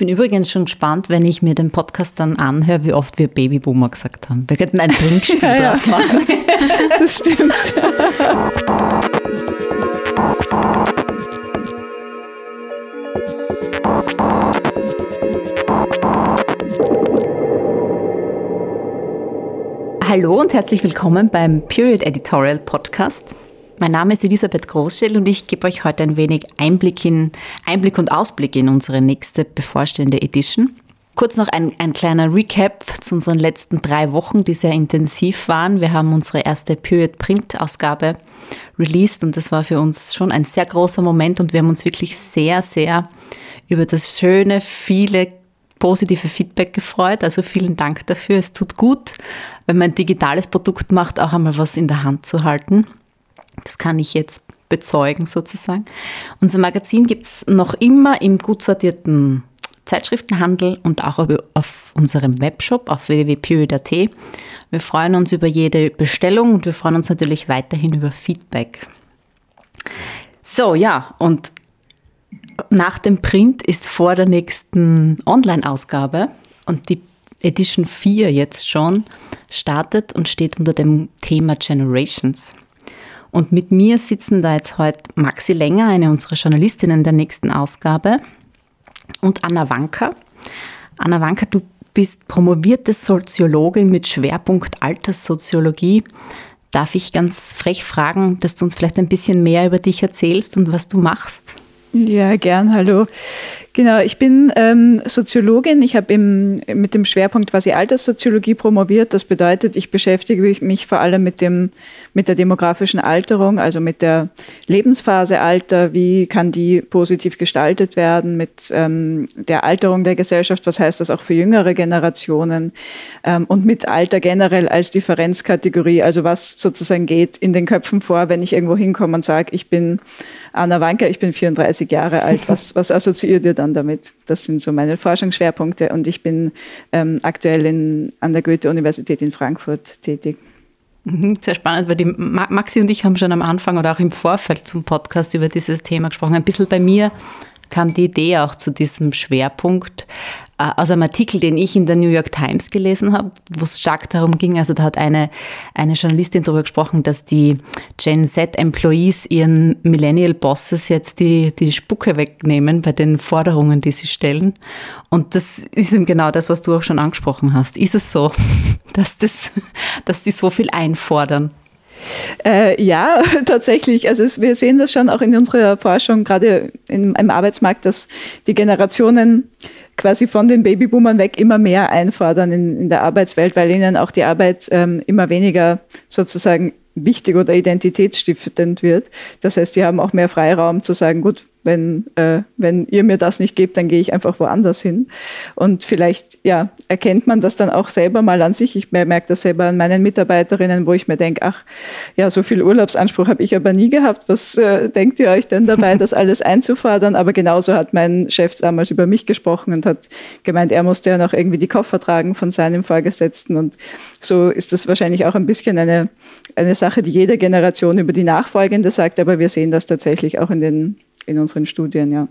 bin übrigens schon gespannt, wenn ich mir den Podcast dann anhöre, wie oft wir Babyboomer gesagt haben. Wir könnten ein Trinkspiel ja, draus machen. das stimmt. Hallo und herzlich willkommen beim Period Editorial Podcast. Mein Name ist Elisabeth Großschell und ich gebe euch heute ein wenig Einblick, in, Einblick und Ausblick in unsere nächste bevorstehende Edition. Kurz noch ein, ein kleiner Recap zu unseren letzten drei Wochen, die sehr intensiv waren. Wir haben unsere erste Period Print Ausgabe released und das war für uns schon ein sehr großer Moment und wir haben uns wirklich sehr, sehr über das schöne, viele positive Feedback gefreut. Also vielen Dank dafür. Es tut gut, wenn man ein digitales Produkt macht, auch einmal was in der Hand zu halten. Das kann ich jetzt bezeugen sozusagen. Unser Magazin gibt es noch immer im gut sortierten Zeitschriftenhandel und auch auf unserem Webshop auf www.period.at. Wir freuen uns über jede Bestellung und wir freuen uns natürlich weiterhin über Feedback. So, ja, und nach dem Print ist vor der nächsten Online-Ausgabe und die Edition 4 jetzt schon startet und steht unter dem Thema Generations. Und mit mir sitzen da jetzt heute Maxi Länger, eine unserer Journalistinnen der nächsten Ausgabe, und Anna Wanker. Anna Wanker, du bist promovierte Soziologin mit Schwerpunkt Alterssoziologie. Darf ich ganz frech fragen, dass du uns vielleicht ein bisschen mehr über dich erzählst und was du machst? Ja, gern, hallo. Genau, ich bin ähm, Soziologin. Ich habe mit dem Schwerpunkt quasi Alterssoziologie promoviert. Das bedeutet, ich beschäftige mich vor allem mit, dem, mit der demografischen Alterung, also mit der Lebensphase Alter. Wie kann die positiv gestaltet werden? Mit ähm, der Alterung der Gesellschaft. Was heißt das auch für jüngere Generationen? Ähm, und mit Alter generell als Differenzkategorie. Also was sozusagen geht in den Köpfen vor, wenn ich irgendwo hinkomme und sage, ich bin Anna Wanker, ich bin 34 Jahre alt. Was, was assoziiert ihr dann damit. Das sind so meine Forschungsschwerpunkte und ich bin ähm, aktuell in, an der Goethe-Universität in Frankfurt tätig. Mhm, sehr spannend, weil die Maxi und ich haben schon am Anfang oder auch im Vorfeld zum Podcast über dieses Thema gesprochen. Ein bisschen bei mir kam die Idee auch zu diesem Schwerpunkt aus einem Artikel, den ich in der New York Times gelesen habe, wo es stark darum ging, also da hat eine, eine Journalistin darüber gesprochen, dass die Gen Z-Employees ihren Millennial-Bosses jetzt die, die Spucke wegnehmen bei den Forderungen, die sie stellen. Und das ist eben genau das, was du auch schon angesprochen hast. Ist es so, dass, das, dass die so viel einfordern? Äh, ja, tatsächlich. Also es, wir sehen das schon auch in unserer Forschung, gerade im, im Arbeitsmarkt, dass die Generationen quasi von den Babyboomern weg immer mehr einfordern in, in der Arbeitswelt, weil ihnen auch die Arbeit ähm, immer weniger sozusagen wichtig oder identitätsstiftend wird. Das heißt, die haben auch mehr Freiraum zu sagen, gut, wenn, äh, wenn ihr mir das nicht gebt, dann gehe ich einfach woanders hin. Und vielleicht ja, erkennt man das dann auch selber mal an sich. Ich merke das selber an meinen Mitarbeiterinnen, wo ich mir denke, ach, ja, so viel Urlaubsanspruch habe ich aber nie gehabt. Was äh, denkt ihr euch denn dabei, das alles einzufordern? Aber genauso hat mein Chef damals über mich gesprochen und hat gemeint, er musste ja noch irgendwie die Koffer tragen von seinem Vorgesetzten. Und so ist das wahrscheinlich auch ein bisschen eine, eine Sache, die jede Generation über die Nachfolgende sagt. Aber wir sehen das tatsächlich auch in den in unseren Studien, ja.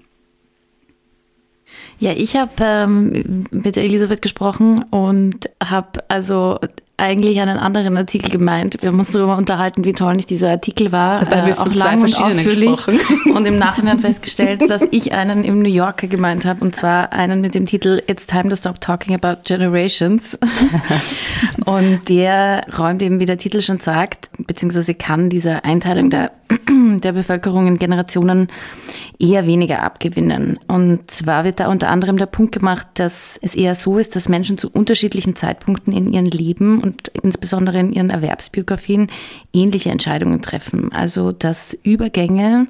Ja, ich habe ähm, mit Elisabeth gesprochen und habe also eigentlich einen anderen Artikel gemeint. Wir uns darüber unterhalten, wie toll nicht dieser Artikel war. Dabei äh, auch lang und ausführlich. Und im Nachhinein festgestellt, dass ich einen im New Yorker gemeint habe. Und zwar einen mit dem Titel It's Time to Stop Talking About Generations. und der räumt eben, wie der Titel schon sagt, beziehungsweise kann dieser Einteilung der, der Bevölkerung in Generationen eher weniger abgewinnen. Und zwar wird da unter anderem der Punkt gemacht, dass es eher so ist, dass Menschen zu unterschiedlichen Zeitpunkten in ihrem Leben und insbesondere in ihren Erwerbsbiografien ähnliche Entscheidungen treffen. Also dass Übergänge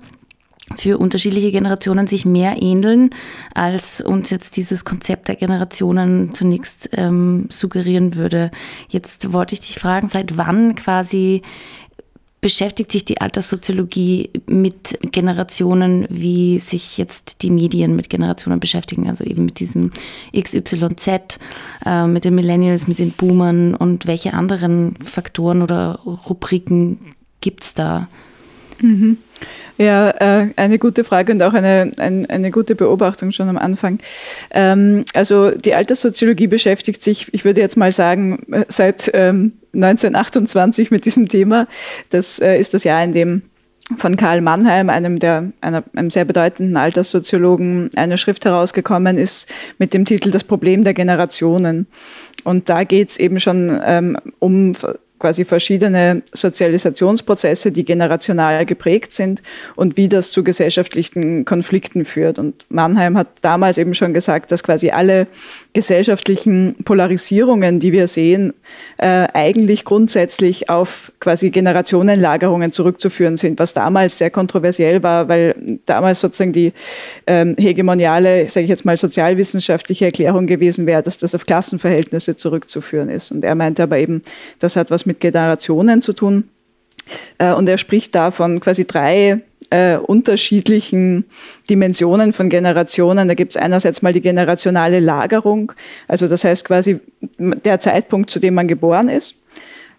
für unterschiedliche Generationen sich mehr ähneln, als uns jetzt dieses Konzept der Generationen zunächst ähm, suggerieren würde. Jetzt wollte ich dich fragen, seit wann quasi beschäftigt sich die Alterssoziologie mit Generationen, wie sich jetzt die Medien mit Generationen beschäftigen, also eben mit diesem XYZ, äh, mit den Millennials, mit den Boomern und welche anderen Faktoren oder Rubriken gibt es da? Mhm. Ja, äh, eine gute Frage und auch eine, ein, eine gute Beobachtung schon am Anfang. Ähm, also die Alterssoziologie beschäftigt sich, ich würde jetzt mal sagen, seit ähm, 1928 mit diesem Thema. Das äh, ist das Jahr, in dem von Karl Mannheim, einem der einer, einem sehr bedeutenden Alterssoziologen, eine Schrift herausgekommen ist mit dem Titel Das Problem der Generationen. Und da geht es eben schon ähm, um quasi verschiedene Sozialisationsprozesse, die generational geprägt sind und wie das zu gesellschaftlichen Konflikten führt. Und Mannheim hat damals eben schon gesagt, dass quasi alle gesellschaftlichen Polarisierungen, die wir sehen, äh, eigentlich grundsätzlich auf quasi Generationenlagerungen zurückzuführen sind, was damals sehr kontroversiell war, weil damals sozusagen die ähm, hegemoniale, sage ich jetzt mal, sozialwissenschaftliche Erklärung gewesen wäre, dass das auf Klassenverhältnisse zurückzuführen ist. Und er meinte aber eben, das hat was mit Generationen zu tun. Äh, und er spricht da von quasi drei äh, unterschiedlichen Dimensionen von Generationen. Da gibt es einerseits mal die generationale Lagerung, also das heißt quasi der Zeitpunkt, zu dem man geboren ist.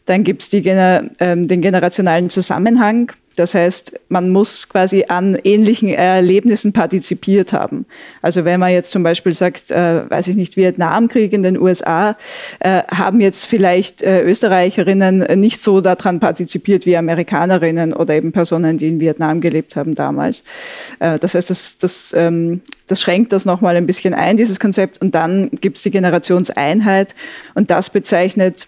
Dann gibt es äh, den generationalen Zusammenhang, das heißt, man muss quasi an ähnlichen Erlebnissen partizipiert haben. Also wenn man jetzt zum Beispiel sagt, äh, weiß ich nicht, Vietnamkrieg in den USA, äh, haben jetzt vielleicht äh, Österreicherinnen nicht so daran partizipiert wie Amerikanerinnen oder eben Personen, die in Vietnam gelebt haben damals. Äh, das heißt, das, das, ähm, das schränkt das nochmal ein bisschen ein, dieses Konzept. Und dann gibt es die Generationseinheit und das bezeichnet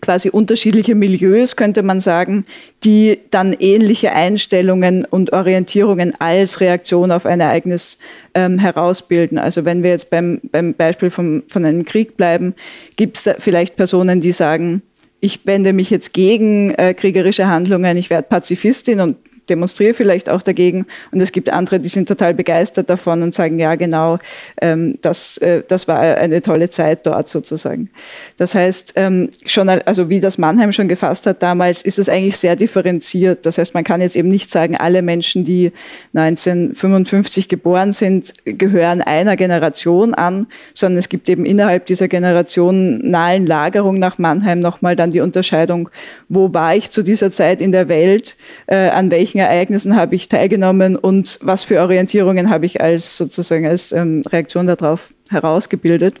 quasi unterschiedliche Milieus, könnte man sagen, die dann ähnliche Einstellungen und Orientierungen als Reaktion auf ein Ereignis ähm, herausbilden. Also wenn wir jetzt beim, beim Beispiel vom, von einem Krieg bleiben, gibt es vielleicht Personen, die sagen, ich wende mich jetzt gegen äh, kriegerische Handlungen, ich werde Pazifistin und demonstriere vielleicht auch dagegen. Und es gibt andere, die sind total begeistert davon und sagen, ja, genau, ähm, das, äh, das war eine tolle Zeit dort sozusagen. Das heißt, ähm, schon, also wie das Mannheim schon gefasst hat damals, ist es eigentlich sehr differenziert. Das heißt, man kann jetzt eben nicht sagen, alle Menschen, die 1955 geboren sind, gehören einer Generation an, sondern es gibt eben innerhalb dieser generationalen Lagerung nach Mannheim nochmal dann die Unterscheidung, wo war ich zu dieser Zeit in der Welt, äh, an welchen welchen Ereignissen habe ich teilgenommen und was für Orientierungen habe ich als sozusagen als ähm, Reaktion darauf herausgebildet.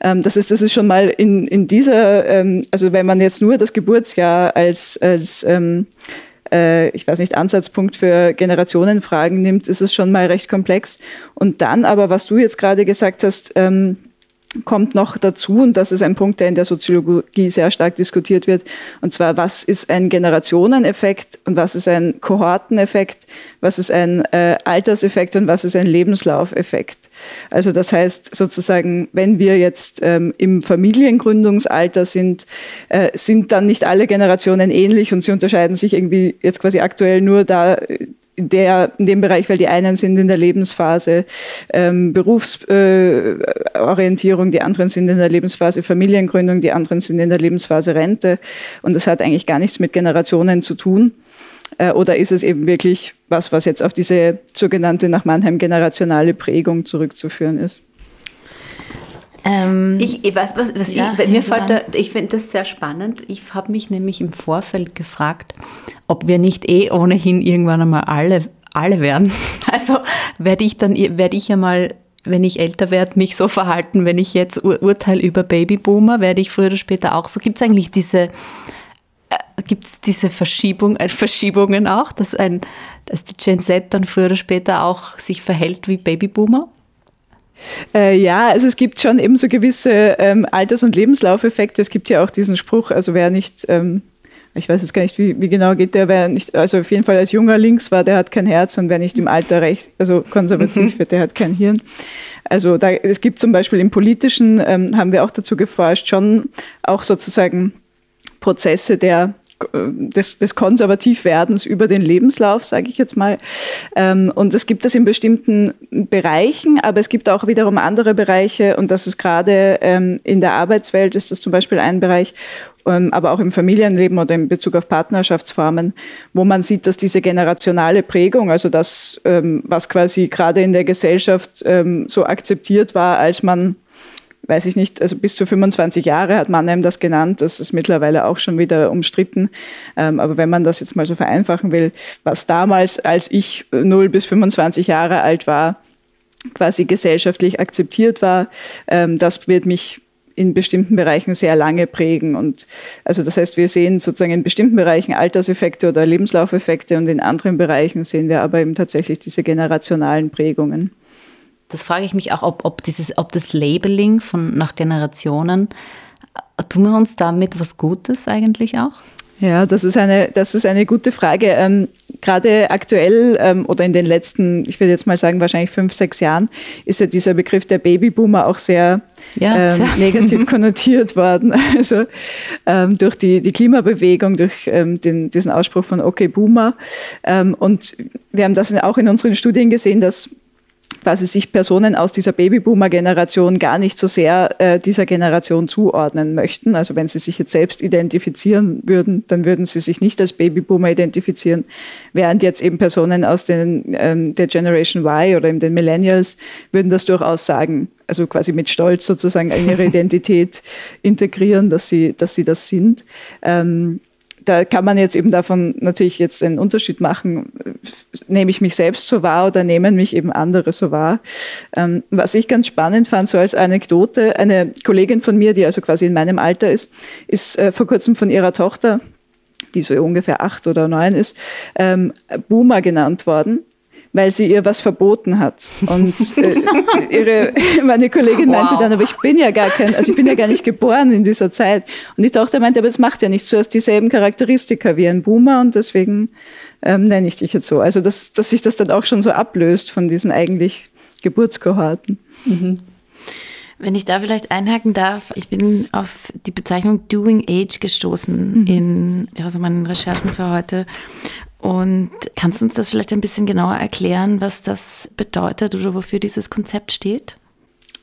Ähm, das, ist, das ist schon mal in, in dieser, ähm, also wenn man jetzt nur das Geburtsjahr als, als ähm, äh, ich weiß nicht, Ansatzpunkt für Generationenfragen nimmt, ist es schon mal recht komplex. Und dann aber, was du jetzt gerade gesagt hast, ähm, kommt noch dazu, und das ist ein Punkt, der in der Soziologie sehr stark diskutiert wird, und zwar, was ist ein Generationeneffekt und was ist ein Kohorteneffekt, was ist ein äh, Alterseffekt und was ist ein Lebenslaufeffekt. Also das heißt sozusagen, wenn wir jetzt ähm, im Familiengründungsalter sind, äh, sind dann nicht alle Generationen ähnlich und sie unterscheiden sich irgendwie jetzt quasi aktuell nur da in, der, in dem Bereich, weil die einen sind in der Lebensphase ähm, Berufsorientierung, äh, die anderen sind in der Lebensphase Familiengründung, die anderen sind in der Lebensphase Rente. Und das hat eigentlich gar nichts mit Generationen zu tun. Äh, oder ist es eben wirklich was, was jetzt auf diese sogenannte nach Mannheim generationale Prägung zurückzuführen ist? Ähm, ich, weiß, was, was ja, ich, mir fällt da, ich finde das sehr spannend. Ich habe mich nämlich im Vorfeld gefragt, ob wir nicht eh ohnehin irgendwann einmal alle, alle werden. Also werde ich dann, werde ich ja mal, wenn ich älter werde, mich so verhalten, wenn ich jetzt ur urteile über Babyboomer, werde ich früher oder später auch so. Gibt es eigentlich diese, äh, gibt es diese Verschiebung, äh, Verschiebungen auch, dass, ein, dass die Gen Z dann früher oder später auch sich verhält wie Babyboomer? Äh, ja, also es gibt schon eben so gewisse ähm, Alters- und Lebenslaufeffekte. Es gibt ja auch diesen Spruch, also wer nicht, ähm, ich weiß jetzt gar nicht, wie, wie, genau geht der, wer nicht, also auf jeden Fall als junger links war, der hat kein Herz und wer nicht im Alter rechts, also konservativ mhm. wird, der hat kein Hirn. Also da, es gibt zum Beispiel im Politischen, ähm, haben wir auch dazu geforscht, schon auch sozusagen Prozesse der des, des Konservativwerdens über den Lebenslauf, sage ich jetzt mal. Ähm, und es gibt das in bestimmten Bereichen, aber es gibt auch wiederum andere Bereiche und das ist gerade ähm, in der Arbeitswelt ist das zum Beispiel ein Bereich, ähm, aber auch im Familienleben oder in Bezug auf Partnerschaftsformen, wo man sieht, dass diese generationale Prägung, also das, was quasi gerade in der Gesellschaft so akzeptiert war, als man weiß ich nicht, also bis zu 25 Jahre hat Mannheim das genannt. Das ist mittlerweile auch schon wieder umstritten. Ähm, aber wenn man das jetzt mal so vereinfachen will, was damals, als ich 0 bis 25 Jahre alt war, quasi gesellschaftlich akzeptiert war, ähm, das wird mich in bestimmten Bereichen sehr lange prägen. Und also das heißt, wir sehen sozusagen in bestimmten Bereichen Alterseffekte oder Lebenslaufeffekte und in anderen Bereichen sehen wir aber eben tatsächlich diese generationalen Prägungen. Das frage ich mich auch, ob, ob, dieses, ob das Labeling von nach Generationen, tun wir uns damit was Gutes eigentlich auch? Ja, das ist eine, das ist eine gute Frage. Ähm, gerade aktuell ähm, oder in den letzten, ich würde jetzt mal sagen, wahrscheinlich fünf, sechs Jahren, ist ja dieser Begriff der Babyboomer auch sehr, ja, ähm, negativ konnotiert worden. Also ähm, durch die, die Klimabewegung, durch ähm, den, diesen Ausspruch von Okay Boomer. Ähm, und wir haben das auch in unseren Studien gesehen, dass quasi sich Personen aus dieser Babyboomer-Generation gar nicht so sehr äh, dieser Generation zuordnen möchten. Also wenn sie sich jetzt selbst identifizieren würden, dann würden sie sich nicht als Babyboomer identifizieren, während jetzt eben Personen aus den, ähm, der Generation Y oder eben den Millennials würden das durchaus sagen, also quasi mit Stolz sozusagen in ihre Identität integrieren, dass sie, dass sie das sind. Ähm, da kann man jetzt eben davon natürlich jetzt einen Unterschied machen, nehme ich mich selbst so wahr oder nehmen mich eben andere so wahr. Ähm, was ich ganz spannend fand, so als Anekdote, eine Kollegin von mir, die also quasi in meinem Alter ist, ist äh, vor kurzem von ihrer Tochter, die so ungefähr acht oder neun ist, ähm, Boomer genannt worden weil sie ihr was verboten hat. Und äh, ihre, meine Kollegin meinte wow. dann, aber ich bin ja gar kein, also ich bin ja gar nicht geboren in dieser Zeit. Und die Tochter meinte, aber es macht ja nichts, du hast dieselben Charakteristika wie ein Boomer und deswegen ähm, nenne ich dich jetzt so. Also dass, dass sich das dann auch schon so ablöst von diesen eigentlich Geburtskohorten. Mhm. Wenn ich da vielleicht einhaken darf, ich bin auf die Bezeichnung Doing Age gestoßen mhm. in also meinen Recherchen für heute. Und kannst du uns das vielleicht ein bisschen genauer erklären, was das bedeutet oder wofür dieses Konzept steht?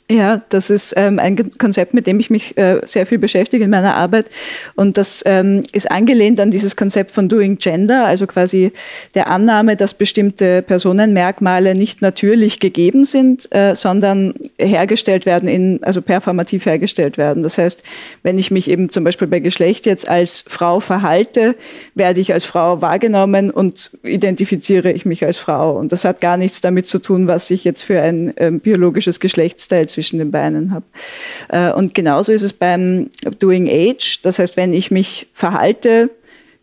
Ja, das ist ähm, ein Konzept, mit dem ich mich äh, sehr viel beschäftige in meiner Arbeit. Und das ähm, ist angelehnt an dieses Konzept von Doing Gender, also quasi der Annahme, dass bestimmte Personenmerkmale nicht natürlich gegeben sind, äh, sondern hergestellt werden, in, also performativ hergestellt werden. Das heißt, wenn ich mich eben zum Beispiel bei Geschlecht jetzt als Frau verhalte, werde ich als Frau wahrgenommen und identifiziere ich mich als Frau. Und das hat gar nichts damit zu tun, was ich jetzt für ein ähm, biologisches Geschlechtsteil zwischen den Beinen habe. Äh, und genauso ist es beim Doing Age. Das heißt, wenn ich mich verhalte,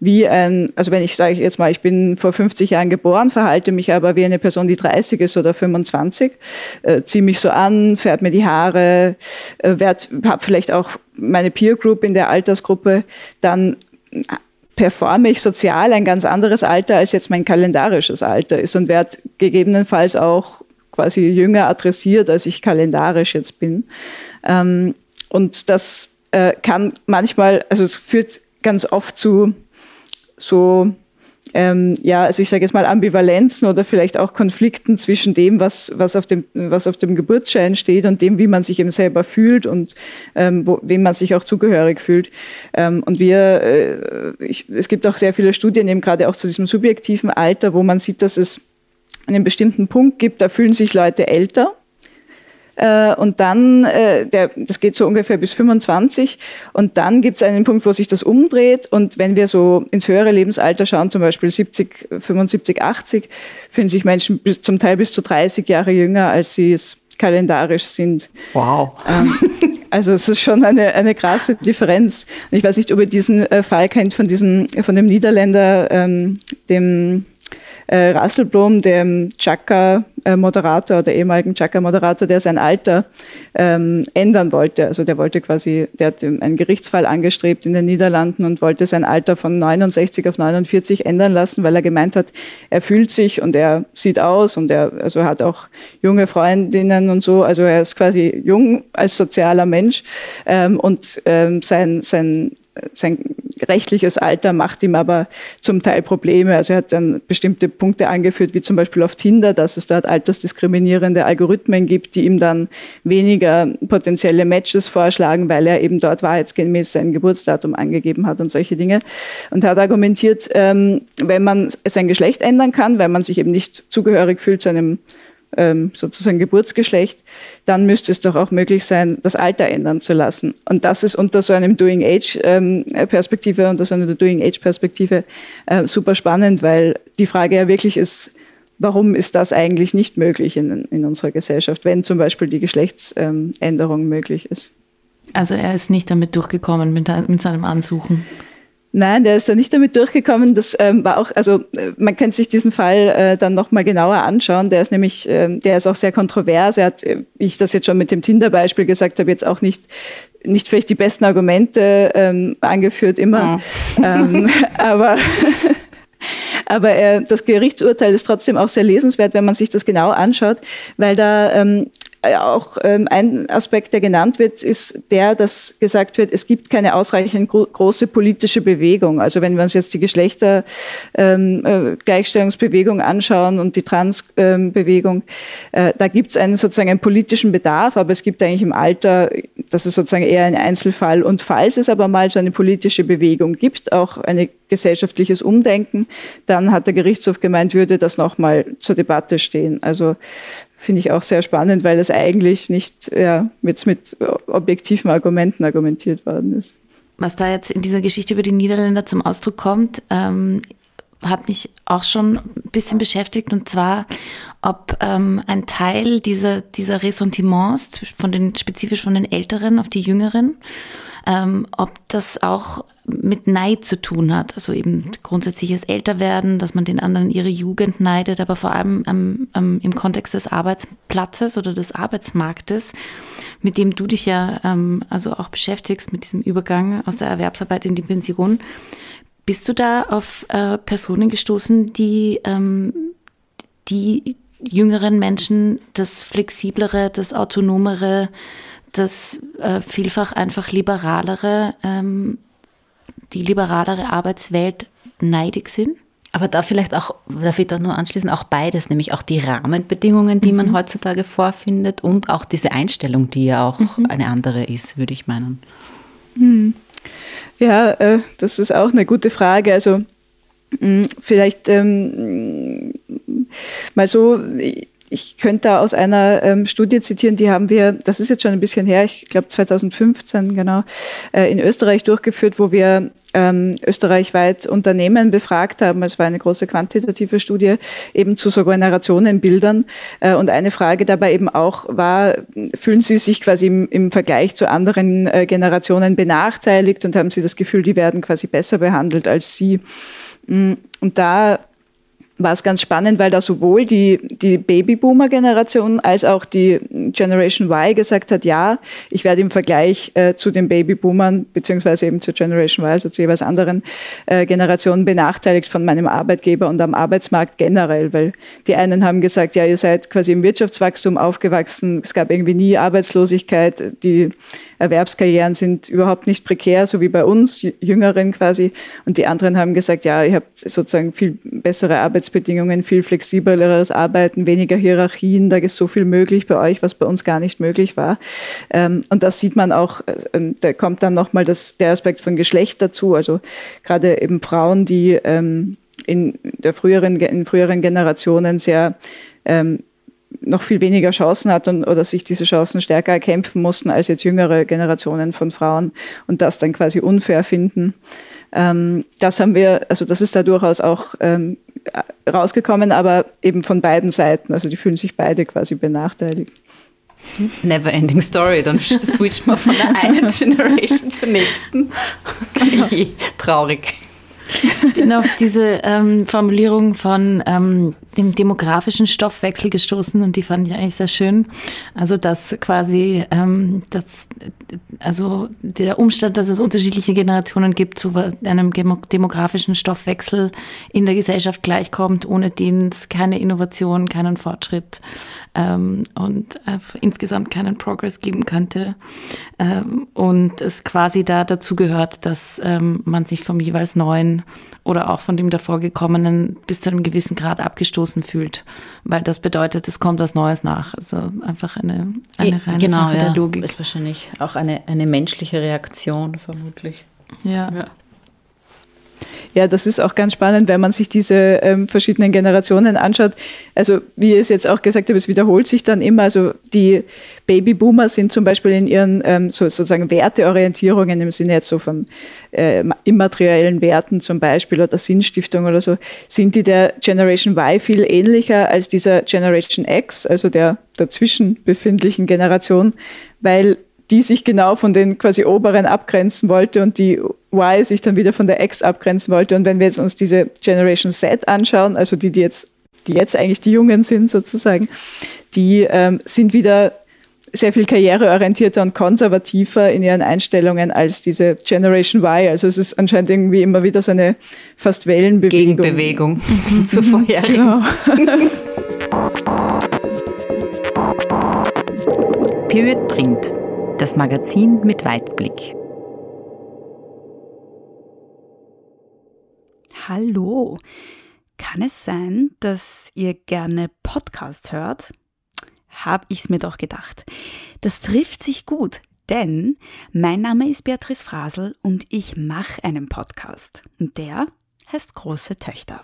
wie ein, also wenn ich sage jetzt mal, ich bin vor 50 Jahren geboren, verhalte mich aber wie eine Person, die 30 ist oder 25, äh, ziehe mich so an, färbt mir die Haare, äh, habe vielleicht auch meine Peer Group in der Altersgruppe, dann performe ich sozial ein ganz anderes Alter, als jetzt mein kalendarisches Alter ist und werde gegebenenfalls auch quasi jünger adressiert, als ich kalendarisch jetzt bin. Ähm, und das äh, kann manchmal, also es führt ganz oft zu so, ähm, ja, also ich sage jetzt mal Ambivalenzen oder vielleicht auch Konflikten zwischen dem, was, was, auf, dem, was auf dem Geburtsschein steht und dem, wie man sich eben selber fühlt und ähm, wo, wem man sich auch zugehörig fühlt. Ähm, und wir, äh, ich, es gibt auch sehr viele Studien eben gerade auch zu diesem subjektiven Alter, wo man sieht, dass es einen bestimmten Punkt gibt, da fühlen sich Leute älter. Äh, und dann, äh, der, das geht so ungefähr bis 25. Und dann gibt es einen Punkt, wo sich das umdreht. Und wenn wir so ins höhere Lebensalter schauen, zum Beispiel 70, 75, 80, fühlen sich Menschen bis, zum Teil bis zu 30 Jahre jünger, als sie es kalendarisch sind. Wow. Ähm, also es ist schon eine, eine krasse Differenz. Ich weiß nicht, ob ihr diesen äh, Fall kennt von diesem, von dem Niederländer, ähm, dem äh, Rasselblom, dem Chaka-Moderator, der ehemaligen Chaka-Moderator, der sein Alter ähm, ändern wollte. Also der wollte quasi, der hat einen Gerichtsfall angestrebt in den Niederlanden und wollte sein Alter von 69 auf 49 ändern lassen, weil er gemeint hat, er fühlt sich und er sieht aus und er also hat auch junge Freundinnen und so. Also er ist quasi jung als sozialer Mensch ähm, und ähm, sein, sein sein rechtliches Alter macht ihm aber zum Teil Probleme. Also er hat dann bestimmte Punkte angeführt, wie zum Beispiel auf Tinder, dass es dort altersdiskriminierende Algorithmen gibt, die ihm dann weniger potenzielle Matches vorschlagen, weil er eben dort wahrheitsgemäß sein Geburtsdatum angegeben hat und solche Dinge. Und er hat argumentiert, ähm, wenn man sein Geschlecht ändern kann, weil man sich eben nicht zugehörig fühlt zu einem sozusagen Geburtsgeschlecht, dann müsste es doch auch möglich sein, das Alter ändern zu lassen. Und das ist unter so einem Doing-Age-Perspektive, unter so einer Doing-Age-Perspektive äh, super spannend, weil die Frage ja wirklich ist, warum ist das eigentlich nicht möglich in, in unserer Gesellschaft, wenn zum Beispiel die Geschlechtsänderung möglich ist. Also er ist nicht damit durchgekommen mit, mit seinem Ansuchen. Nein, der ist da nicht damit durchgekommen. Das ähm, war auch, also äh, man könnte sich diesen Fall äh, dann nochmal genauer anschauen. Der ist nämlich, äh, der ist auch sehr kontrovers. Er hat, äh, wie ich das jetzt schon mit dem Tinder-Beispiel gesagt habe, jetzt auch nicht nicht vielleicht die besten Argumente ähm, angeführt immer, oh. ähm, aber aber äh, das Gerichtsurteil ist trotzdem auch sehr lesenswert, wenn man sich das genau anschaut, weil da ähm, auch ähm, ein Aspekt, der genannt wird, ist der, dass gesagt wird, es gibt keine ausreichend gro große politische Bewegung. Also wenn wir uns jetzt die Geschlechtergleichstellungsbewegung ähm, äh, anschauen und die Transbewegung, äh, da gibt es einen sozusagen einen politischen Bedarf, aber es gibt eigentlich im Alter, das ist sozusagen eher ein Einzelfall. Und falls es aber mal so eine politische Bewegung gibt, auch ein gesellschaftliches Umdenken, dann hat der Gerichtshof gemeint, würde das nochmal zur Debatte stehen. Also finde ich auch sehr spannend, weil es eigentlich nicht ja, jetzt mit objektiven Argumenten argumentiert worden ist. Was da jetzt in dieser Geschichte über die Niederländer zum Ausdruck kommt, ähm, hat mich auch schon ein bisschen beschäftigt und zwar, ob ähm, ein Teil dieser, dieser Ressentiments von den, spezifisch von den Älteren auf die Jüngeren, ähm, ob das auch mit Neid zu tun hat. Also eben grundsätzliches Älterwerden, dass man den anderen ihre Jugend neidet, aber vor allem ähm, ähm, im Kontext des Arbeitsplatzes oder des Arbeitsmarktes, mit dem du dich ja ähm, also auch beschäftigst, mit diesem Übergang aus der Erwerbsarbeit in die Pension. Bist du da auf äh, Personen gestoßen, die ähm, die jüngeren Menschen das flexiblere, das autonomere, das äh, vielfach einfach liberalere, ähm, die liberalere Arbeitswelt neidig sind? Aber da vielleicht auch, darf ich da nur anschließen, auch beides, nämlich auch die Rahmenbedingungen, die mhm. man heutzutage vorfindet und auch diese Einstellung, die ja auch mhm. eine andere ist, würde ich meinen. Mhm. Ja, äh, das ist auch eine gute Frage. Also mh, vielleicht ähm, mal so, ich könnte da aus einer ähm, Studie zitieren, die haben wir, das ist jetzt schon ein bisschen her, ich glaube 2015 genau, äh, in Österreich durchgeführt, wo wir ähm, österreichweit Unternehmen befragt haben. Es war eine große quantitative Studie eben zu so Generationenbildern. Äh, und eine Frage dabei eben auch war, fühlen Sie sich quasi im, im Vergleich zu anderen äh, Generationen benachteiligt und haben Sie das Gefühl, die werden quasi besser behandelt als Sie? Mm, und da war es ganz spannend, weil da sowohl die, die Babyboomer-Generation als auch die Generation Y gesagt hat, ja, ich werde im Vergleich äh, zu den Babyboomern beziehungsweise eben zur Generation Y, also zu jeweils anderen äh, Generationen benachteiligt von meinem Arbeitgeber und am Arbeitsmarkt generell, weil die einen haben gesagt, ja, ihr seid quasi im Wirtschaftswachstum aufgewachsen, es gab irgendwie nie Arbeitslosigkeit, die Erwerbskarrieren sind überhaupt nicht prekär, so wie bei uns, Jüngeren quasi. Und die anderen haben gesagt, ja, ihr habt sozusagen viel bessere Arbeitsbedingungen, viel flexibleres Arbeiten, weniger Hierarchien, da ist so viel möglich bei euch, was bei uns gar nicht möglich war. Ähm, und das sieht man auch, äh, da kommt dann nochmal der Aspekt von Geschlecht dazu, also gerade eben Frauen, die ähm, in der früheren, in früheren Generationen sehr ähm, noch viel weniger Chancen hat und, oder sich diese Chancen stärker erkämpfen mussten als jetzt jüngere Generationen von Frauen und das dann quasi unfair finden. Ähm, das haben wir, also das ist da durchaus auch ähm, rausgekommen, aber eben von beiden Seiten. Also die fühlen sich beide quasi benachteiligt. Never ending story, dann switcht man von der einen Generation zur nächsten. Genau. Traurig. Ich bin auf diese ähm, Formulierung von ähm, dem demografischen Stoffwechsel gestoßen und die fand ich eigentlich sehr schön. Also dass quasi ähm, das, also der Umstand, dass es unterschiedliche Generationen gibt, zu einem demografischen Stoffwechsel in der Gesellschaft gleichkommt, ohne den es keine Innovation, keinen Fortschritt ähm, und äh, insgesamt keinen Progress geben könnte. Ähm, und es quasi da dazu gehört, dass ähm, man sich vom jeweils neuen oder auch von dem davor gekommenen bis zu einem gewissen Grad abgestoßen fühlt, weil das bedeutet, es kommt was Neues nach. Also einfach eine, eine reine genau, Sache ja. der Logik. Ist wahrscheinlich auch eine, eine menschliche Reaktion vermutlich. ja. ja. Ja, das ist auch ganz spannend, wenn man sich diese ähm, verschiedenen Generationen anschaut. Also wie ich es jetzt auch gesagt habe, es wiederholt sich dann immer. Also die Babyboomer sind zum Beispiel in ihren ähm, so, sozusagen Werteorientierungen im Sinne jetzt so von äh, immateriellen Werten zum Beispiel oder Sinnstiftung oder so, sind die der Generation Y viel ähnlicher als dieser Generation X, also der dazwischen befindlichen Generation, weil die sich genau von den quasi oberen abgrenzen wollte und die Y sich dann wieder von der X abgrenzen wollte. Und wenn wir jetzt uns diese Generation Z anschauen, also die, die jetzt, die jetzt eigentlich die Jungen sind sozusagen, die ähm, sind wieder sehr viel karriereorientierter und konservativer in ihren Einstellungen als diese Generation Y. Also es ist anscheinend irgendwie immer wieder so eine fast Wellenbewegung. Gegenbewegung zur vorherigen. Genau. Period Print, das Magazin mit Weitblick. Hallo, kann es sein, dass ihr gerne Podcasts hört? Hab ich's mir doch gedacht. Das trifft sich gut, denn mein Name ist Beatrice Frasel und ich mache einen Podcast. Und der heißt Große Töchter.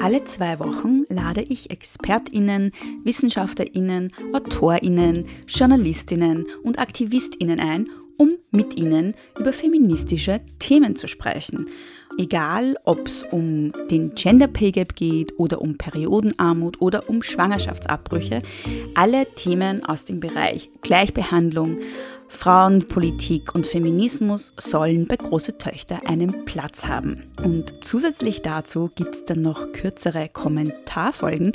Alle zwei Wochen lade ich ExpertInnen, WissenschaftlerInnen, AutorInnen, JournalistInnen und AktivistInnen ein, um mit ihnen über feministische Themen zu sprechen. Egal, ob es um den Gender Pay Gap geht oder um Periodenarmut oder um Schwangerschaftsabbrüche, alle Themen aus dem Bereich Gleichbehandlung, Frauenpolitik und Feminismus sollen bei Große Töchter einen Platz haben. Und zusätzlich dazu gibt es dann noch kürzere Kommentarfolgen,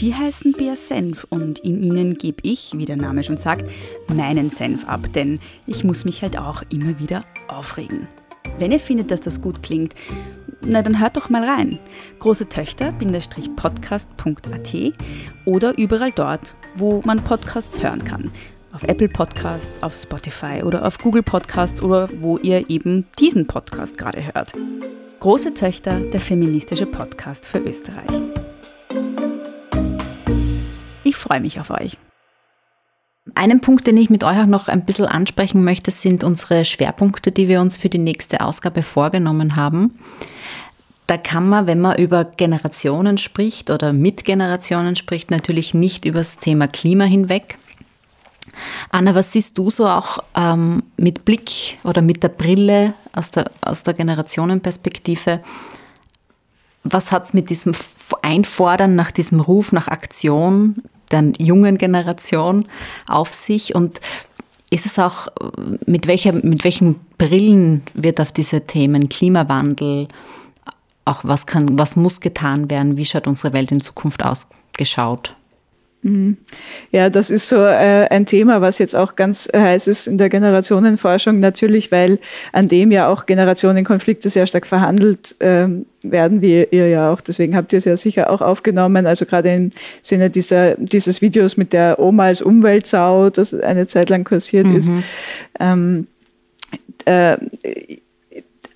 die heißen Bär Senf und in ihnen gebe ich, wie der Name schon sagt, meinen Senf ab, denn ich muss mich halt auch immer wieder aufregen. Wenn ihr findet, dass das gut klingt, na dann hört doch mal rein. Große Töchter-podcast.at oder überall dort, wo man Podcasts hören kann auf Apple Podcasts, auf Spotify oder auf Google Podcasts oder wo ihr eben diesen Podcast gerade hört. Große Töchter, der feministische Podcast für Österreich. Ich freue mich auf euch. Einen Punkt, den ich mit euch auch noch ein bisschen ansprechen möchte, sind unsere Schwerpunkte, die wir uns für die nächste Ausgabe vorgenommen haben. Da kann man, wenn man über Generationen spricht oder mit Generationen spricht, natürlich nicht über das Thema Klima hinweg. Anna, was siehst du so auch ähm, mit Blick oder mit der Brille aus der, aus der Generationenperspektive? Was hat es mit diesem Einfordern nach diesem Ruf nach Aktion der jungen Generation auf sich? Und ist es auch, mit, welcher, mit welchen Brillen wird auf diese Themen Klimawandel, auch was, kann, was muss getan werden? Wie schaut unsere Welt in Zukunft ausgeschaut? Mhm. Ja, das ist so äh, ein Thema, was jetzt auch ganz heiß ist in der Generationenforschung, natürlich, weil an dem ja auch Generationenkonflikte sehr stark verhandelt äh, werden, wie ihr ja auch. Deswegen habt ihr es ja sicher auch aufgenommen. Also gerade im Sinne dieser, dieses Videos mit der Oma als Umweltsau, das eine Zeit lang kursiert mhm. ist. Ähm, äh,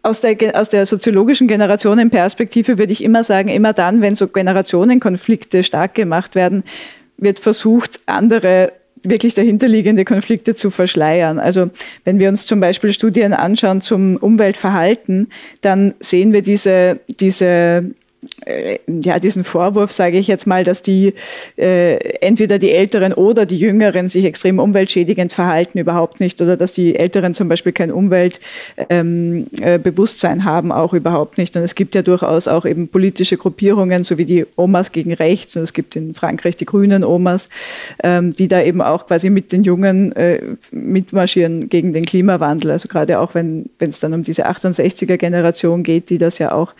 aus der, aus der soziologischen Generationenperspektive würde ich immer sagen, immer dann, wenn so Generationenkonflikte stark gemacht werden, wird versucht, andere wirklich dahinterliegende Konflikte zu verschleiern. Also wenn wir uns zum Beispiel Studien anschauen zum Umweltverhalten, dann sehen wir diese, diese ja, diesen Vorwurf, sage ich jetzt mal, dass die äh, entweder die Älteren oder die Jüngeren sich extrem umweltschädigend verhalten, überhaupt nicht, oder dass die Älteren zum Beispiel kein Umweltbewusstsein ähm, äh, haben, auch überhaupt nicht. Und es gibt ja durchaus auch eben politische Gruppierungen, so wie die Omas gegen Rechts, und es gibt in Frankreich die grünen Omas, ähm, die da eben auch quasi mit den Jungen äh, mitmarschieren gegen den Klimawandel. Also gerade auch, wenn es dann um diese 68er-Generation geht, die das ja auch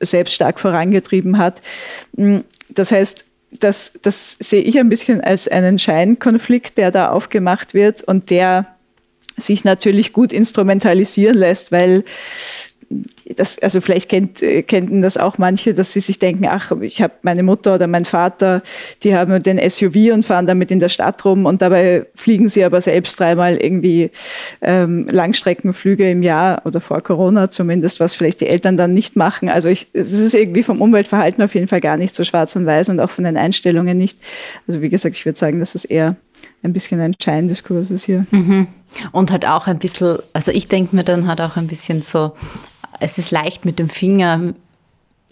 selbst stark vorangetrieben hat. Mm, das heißt, das, das sehe ich ein bisschen als einen Scheinkonflikt, der da aufgemacht wird und der sich natürlich gut instrumentalisieren lässt, weil das, also vielleicht kennt, äh, kennen das auch manche, dass sie sich denken, ach, ich habe meine Mutter oder mein Vater, die haben den SUV und fahren damit in der Stadt rum und dabei fliegen sie aber selbst dreimal irgendwie ähm, Langstreckenflüge im Jahr oder vor Corona zumindest, was vielleicht die Eltern dann nicht machen. Also es ist irgendwie vom Umweltverhalten auf jeden Fall gar nicht so schwarz und weiß und auch von den Einstellungen nicht. Also wie gesagt, ich würde sagen, dass es eher ein bisschen ein Scheindiskurs ist hier. Mhm. Und halt auch ein bisschen, also ich denke mir dann halt auch ein bisschen so, es ist leicht mit dem Finger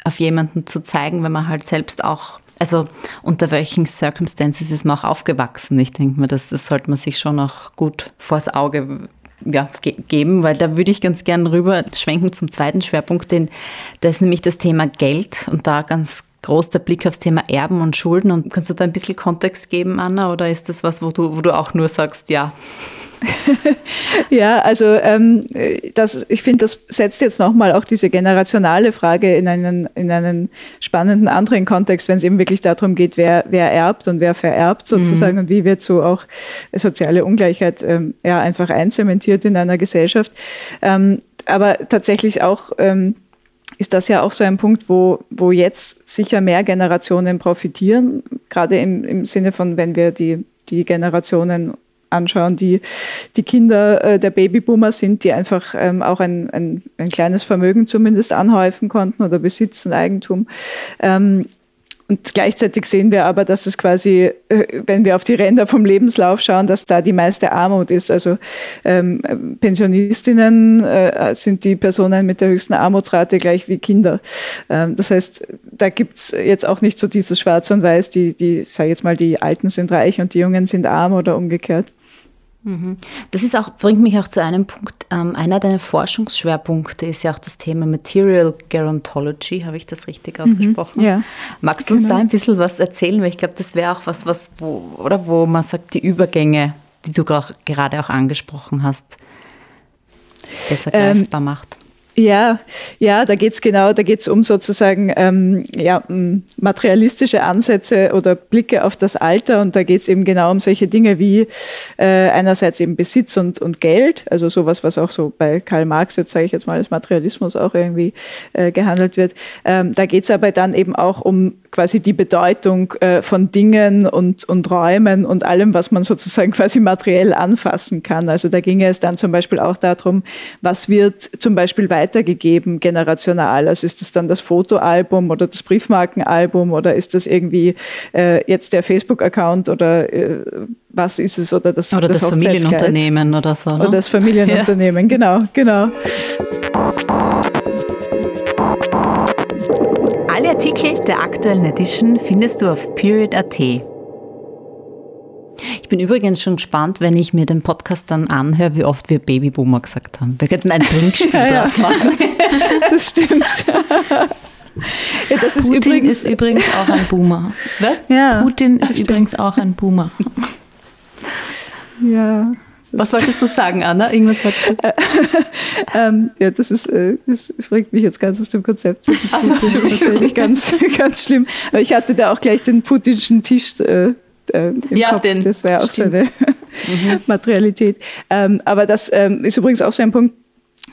auf jemanden zu zeigen, wenn man halt selbst auch, also unter welchen Circumstances ist man auch aufgewachsen. Ich denke mir, das, das sollte man sich schon auch gut vors Auge ja, ge geben, weil da würde ich ganz gern rüber schwenken zum zweiten Schwerpunkt, den, das ist nämlich das Thema Geld und da ganz groß der Blick aufs Thema Erben und Schulden. Und kannst du da ein bisschen Kontext geben, Anna, oder ist das was, wo du, wo du auch nur sagst, ja? ja, also ähm, das, ich finde, das setzt jetzt nochmal auch diese generationale Frage in einen, in einen spannenden anderen Kontext, wenn es eben wirklich darum geht, wer, wer erbt und wer vererbt sozusagen mhm. und wie wird so auch soziale Ungleichheit ähm, ja, einfach einzementiert in einer Gesellschaft. Ähm, aber tatsächlich auch ähm, ist das ja auch so ein Punkt, wo, wo jetzt sicher mehr Generationen profitieren, gerade im, im Sinne von, wenn wir die, die Generationen anschauen, die die Kinder äh, der Babyboomer sind, die einfach ähm, auch ein, ein, ein kleines Vermögen zumindest anhäufen konnten oder besitzen, Eigentum. Ähm, und gleichzeitig sehen wir aber, dass es quasi, äh, wenn wir auf die Ränder vom Lebenslauf schauen, dass da die meiste Armut ist. Also ähm, Pensionistinnen äh, sind die Personen mit der höchsten Armutsrate gleich wie Kinder. Ähm, das heißt, da gibt es jetzt auch nicht so dieses Schwarz und Weiß, die, die, sag jetzt mal, die Alten sind reich und die Jungen sind arm oder umgekehrt. Mhm. Das ist auch, bringt mich auch zu einem Punkt. Ähm, einer deiner Forschungsschwerpunkte ist ja auch das Thema Material Gerontology. Habe ich das richtig mhm. ausgesprochen? Mhm, ja. Magst du uns genau. da ein bisschen was erzählen? Weil ich glaube, das wäre auch was, was wo, oder wo man sagt, die Übergänge, die du gerade auch angesprochen hast, besser ähm, greifbar ähm, macht. Ja, ja, da geht's genau, da geht's um sozusagen ähm, ja, materialistische Ansätze oder Blicke auf das Alter und da geht's eben genau um solche Dinge wie äh, einerseits eben Besitz und, und Geld, also sowas, was auch so bei Karl Marx jetzt sage ich jetzt mal als Materialismus auch irgendwie äh, gehandelt wird. Ähm, da geht's aber dann eben auch um quasi die Bedeutung äh, von Dingen und, und Räumen und allem, was man sozusagen quasi materiell anfassen kann. Also da ginge es dann zum Beispiel auch darum, was wird zum Beispiel weitergegeben generational. Also ist das dann das Fotoalbum oder das Briefmarkenalbum oder ist das irgendwie äh, jetzt der Facebook-Account oder äh, was ist es oder das, oder das, das Familienunternehmen oder so. Ne? Oder das Familienunternehmen, ja. genau, genau. Alle Artikel der aktuellen Edition findest du auf period.at. Ich bin übrigens schon gespannt, wenn ich mir den Podcast dann anhöre, wie oft wir Babyboomer gesagt haben. Wir könnten ein Trinkspiel ja, draus machen. Das stimmt. Ja, das ist Putin übrigens, ist übrigens auch ein Boomer. Was? Ja, Putin ist übrigens auch ein Boomer. Ja. Was wolltest du sagen, Anna? Irgendwas äh, ähm, Ja, das ist, äh, das bringt mich jetzt ganz aus dem Konzept. Das ist natürlich ganz, ganz schlimm. Aber ich hatte da auch gleich den putinschen Tisch äh, äh im ja, Kopf. Den, das wäre auch stimmt. so eine mhm. Materialität. Ähm, aber das ähm, ist übrigens auch so ein Punkt,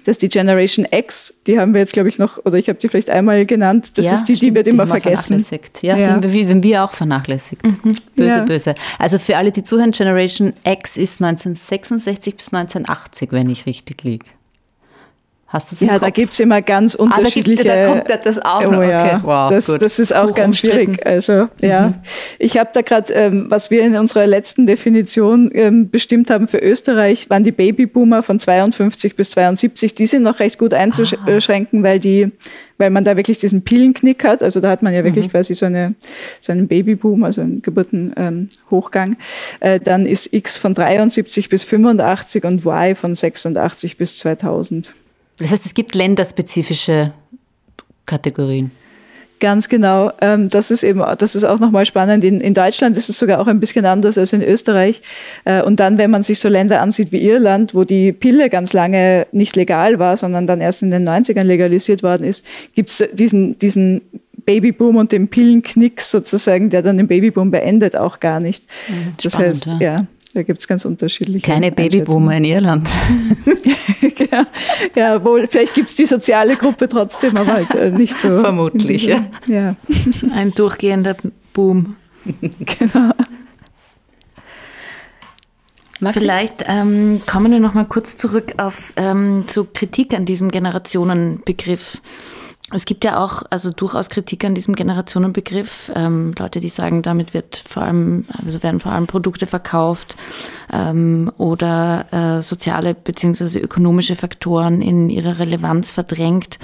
dass die Generation X, die haben wir jetzt, glaube ich, noch, oder ich habe die vielleicht einmal genannt, das ja, ist die, stimmt, die wird immer die vergessen. Vernachlässigt. Ja, ja. Den, werden wir auch vernachlässigt. Mhm. Böse, ja. böse. Also für alle, die zuhören, Generation X ist 1966 bis 1980, wenn ich richtig liege. Hast du Ja, Kopf? da gibt es immer ganz unterschiedliche. Ah, da, gibt, da kommt das auch oh, noch. Okay. Ja. Wow, das, das, ist auch Hoch ganz schwierig. Also, ja. Mhm. Ich habe da gerade, ähm, was wir in unserer letzten Definition ähm, bestimmt haben für Österreich, waren die Babyboomer von 52 bis 72. Die sind noch recht gut einzuschränken, weil die weil man da wirklich diesen Pillenknick hat. Also da hat man ja wirklich mhm. quasi so, eine, so einen Babyboom, also einen Geburtenhochgang. Ähm, äh, dann ist X von 73 bis 85 und Y von 86 bis 2000. Das heißt, es gibt länderspezifische Kategorien. Ganz genau. Ähm, das ist eben, das ist auch nochmal spannend. In, in Deutschland ist es sogar auch ein bisschen anders als in Österreich. Äh, und dann, wenn man sich so Länder ansieht wie Irland, wo die Pille ganz lange nicht legal war, sondern dann erst in den 90ern legalisiert worden ist, gibt es diesen, diesen Babyboom und den Pillenknick sozusagen, der dann den Babyboom beendet, auch gar nicht. Mhm, das spannend, heißt, ja. ja da gibt es ganz unterschiedliche. Keine Babyboomer in Irland. genau. Ja, wohl, vielleicht gibt es die soziale Gruppe trotzdem, aber halt äh, nicht so. Vermutlich, ja. ja. Ein durchgehender Boom. genau. Maxi? Vielleicht ähm, kommen wir noch mal kurz zurück auf ähm, zu Kritik an diesem Generationenbegriff. Es gibt ja auch also durchaus Kritik an diesem Generationenbegriff. Ähm, Leute, die sagen, damit wird vor allem, also werden vor allem Produkte verkauft ähm, oder äh, soziale bzw. ökonomische Faktoren in ihrer Relevanz verdrängt.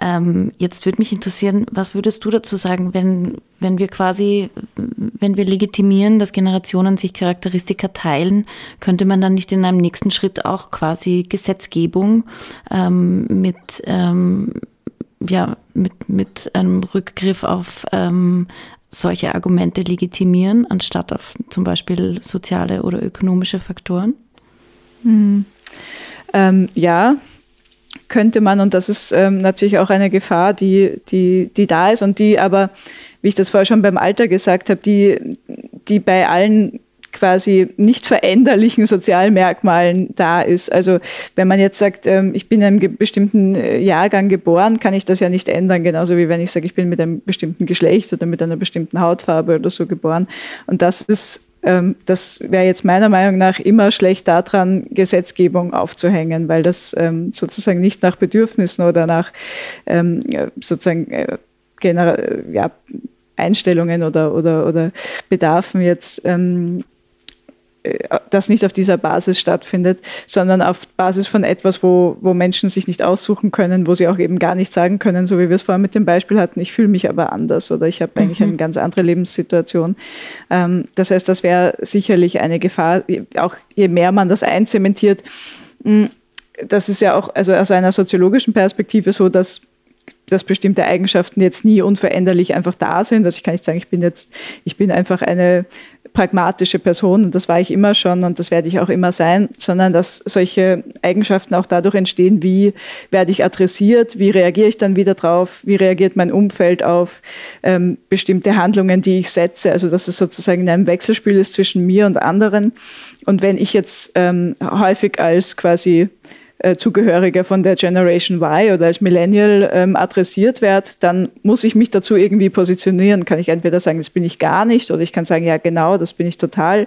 Ähm, jetzt würde mich interessieren, was würdest du dazu sagen, wenn, wenn wir quasi, wenn wir legitimieren, dass Generationen sich Charakteristika teilen, könnte man dann nicht in einem nächsten Schritt auch quasi Gesetzgebung ähm, mit ähm, ja, mit, mit einem Rückgriff auf ähm, solche Argumente legitimieren, anstatt auf zum Beispiel soziale oder ökonomische Faktoren? Hm. Ähm, ja, könnte man, und das ist ähm, natürlich auch eine Gefahr, die, die, die da ist und die aber, wie ich das vorher schon beim Alter gesagt habe, die, die bei allen quasi nicht veränderlichen Sozialmerkmalen da ist. Also wenn man jetzt sagt, ähm, ich bin in einem bestimmten äh, Jahrgang geboren, kann ich das ja nicht ändern, genauso wie wenn ich sage, ich bin mit einem bestimmten Geschlecht oder mit einer bestimmten Hautfarbe oder so geboren. Und das ist ähm, das wäre jetzt meiner Meinung nach immer schlecht daran, Gesetzgebung aufzuhängen, weil das ähm, sozusagen nicht nach Bedürfnissen oder nach sozusagen äh, ja, Einstellungen oder, oder, oder Bedarfen jetzt ähm, äh, das nicht auf dieser Basis stattfindet, sondern auf Basis von etwas, wo, wo Menschen sich nicht aussuchen können, wo sie auch eben gar nicht sagen können, so wie wir es vorher mit dem Beispiel hatten, ich fühle mich aber anders oder ich habe eigentlich mhm. eine ganz andere Lebenssituation. Ähm, das heißt, das wäre sicherlich eine Gefahr, auch je mehr man das einzementiert. Hm, das ist ja auch also aus einer soziologischen Perspektive so, dass dass bestimmte Eigenschaften jetzt nie unveränderlich einfach da sind. Also ich kann nicht sagen, ich bin jetzt, ich bin einfach eine pragmatische Person und das war ich immer schon und das werde ich auch immer sein, sondern dass solche Eigenschaften auch dadurch entstehen, wie werde ich adressiert, wie reagiere ich dann wieder drauf, wie reagiert mein Umfeld auf ähm, bestimmte Handlungen, die ich setze. Also dass es sozusagen in einem Wechselspiel ist zwischen mir und anderen. Und wenn ich jetzt ähm, häufig als quasi äh, Zugehöriger von der Generation Y oder als Millennial ähm, adressiert werde, dann muss ich mich dazu irgendwie positionieren. Kann ich entweder sagen, das bin ich gar nicht, oder ich kann sagen, ja genau, das bin ich total.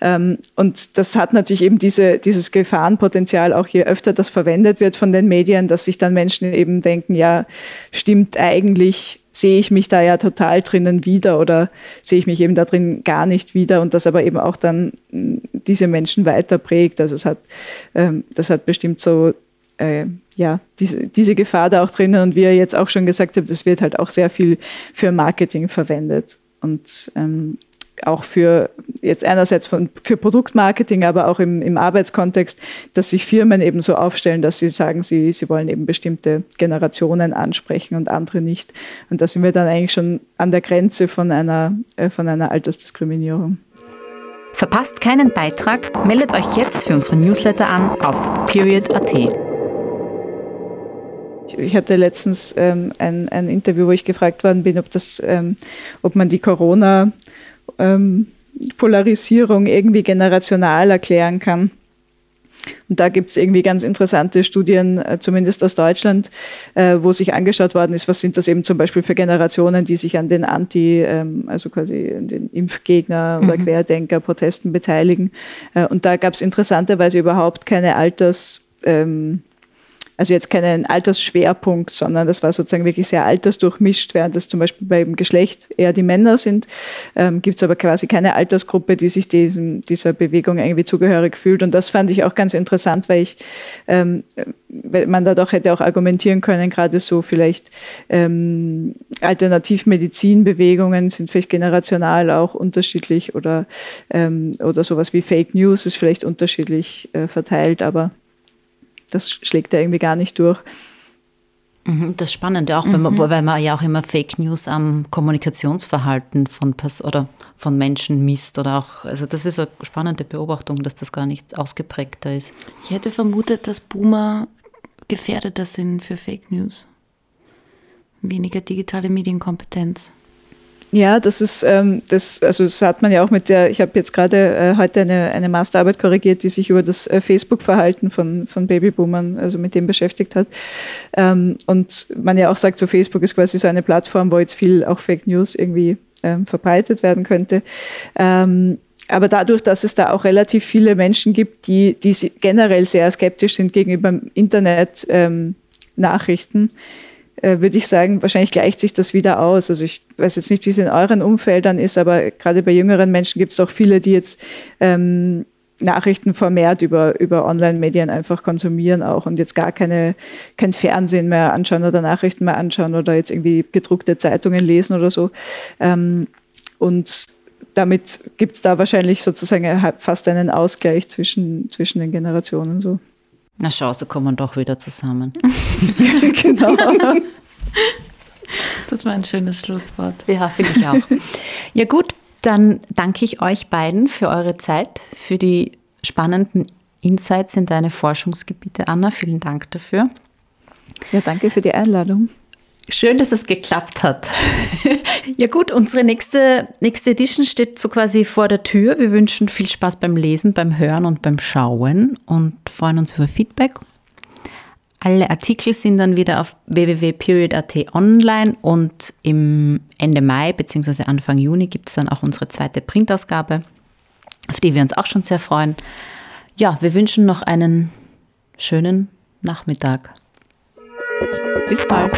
Ähm, und das hat natürlich eben diese, dieses Gefahrenpotenzial, auch je öfter das verwendet wird von den Medien, dass sich dann Menschen eben denken, ja, stimmt eigentlich, sehe ich mich da ja total drinnen wieder oder sehe ich mich eben da drin gar nicht wieder und das aber eben auch dann hm, diese Menschen weiter prägt. Also es hat, ähm, das hat bestimmt so äh, ja, diese, diese Gefahr da auch drinnen und wie ihr jetzt auch schon gesagt habt, das wird halt auch sehr viel für Marketing verwendet. Und ähm, auch für jetzt einerseits von, für Produktmarketing, aber auch im, im Arbeitskontext, dass sich Firmen eben so aufstellen, dass sie sagen, sie, sie wollen eben bestimmte Generationen ansprechen und andere nicht. Und da sind wir dann eigentlich schon an der Grenze von einer, äh, von einer Altersdiskriminierung. Verpasst keinen Beitrag, meldet euch jetzt für unseren Newsletter an auf period.at. Ich hatte letztens ähm, ein, ein Interview, wo ich gefragt worden bin, ob, das, ähm, ob man die Corona- ähm, Polarisierung irgendwie generational erklären kann. Und da gibt es irgendwie ganz interessante Studien, äh, zumindest aus Deutschland, äh, wo sich angeschaut worden ist, was sind das eben zum Beispiel für Generationen, die sich an den Anti, ähm, also quasi den Impfgegner oder mhm. Querdenker-Protesten beteiligen. Äh, und da gab es interessanterweise überhaupt keine Alters- ähm, also jetzt keinen Altersschwerpunkt, sondern das war sozusagen wirklich sehr altersdurchmischt, während das zum Beispiel beim Geschlecht eher die Männer sind, ähm, gibt es aber quasi keine Altersgruppe, die sich diesem, dieser Bewegung irgendwie zugehörig fühlt. Und das fand ich auch ganz interessant, weil ich, ähm, weil man da doch hätte auch argumentieren können, gerade so vielleicht ähm, Alternativmedizinbewegungen sind vielleicht generational auch unterschiedlich oder, ähm, oder sowas wie Fake News ist vielleicht unterschiedlich äh, verteilt, aber das schlägt ja irgendwie gar nicht durch. Mhm, das Spannende auch, mhm. man, weil man ja auch immer Fake News am Kommunikationsverhalten von, oder von Menschen misst oder auch, also das ist eine spannende Beobachtung, dass das gar nicht ausgeprägter ist. Ich hätte vermutet, dass Boomer gefährdeter sind für Fake News. Weniger digitale Medienkompetenz. Ja, das ist, ähm, das, also das hat man ja auch mit der, ich habe jetzt gerade äh, heute eine, eine Masterarbeit korrigiert, die sich über das äh, Facebook-Verhalten von, von Babyboomern, also mit dem beschäftigt hat. Ähm, und man ja auch sagt, so Facebook ist quasi so eine Plattform, wo jetzt viel auch Fake News irgendwie ähm, verbreitet werden könnte. Ähm, aber dadurch, dass es da auch relativ viele Menschen gibt, die, die generell sehr skeptisch sind gegenüber Internet-Nachrichten, ähm, äh, würde ich sagen, wahrscheinlich gleicht sich das wieder aus. Also ich weiß jetzt nicht, wie es in euren Umfeldern ist, aber gerade bei jüngeren Menschen gibt es auch viele, die jetzt ähm, Nachrichten vermehrt über, über Online-Medien einfach konsumieren auch und jetzt gar keine, kein Fernsehen mehr anschauen oder Nachrichten mehr anschauen oder jetzt irgendwie gedruckte Zeitungen lesen oder so. Ähm, und damit gibt es da wahrscheinlich sozusagen fast einen Ausgleich zwischen, zwischen den Generationen so. Na schau, so kommen wir doch wieder zusammen. genau. Das war ein schönes Schlusswort. Ja, finde ich auch. Ja gut, dann danke ich euch beiden für eure Zeit, für die spannenden Insights in deine Forschungsgebiete, Anna. Vielen Dank dafür. Ja, danke für die Einladung. Schön, dass es geklappt hat. ja gut, unsere nächste, nächste Edition steht so quasi vor der Tür. Wir wünschen viel Spaß beim Lesen, beim Hören und beim Schauen und freuen uns über Feedback. Alle Artikel sind dann wieder auf www.period.at online und im Ende Mai bzw. Anfang Juni gibt es dann auch unsere zweite Printausgabe, auf die wir uns auch schon sehr freuen. Ja, wir wünschen noch einen schönen Nachmittag. Bis bald.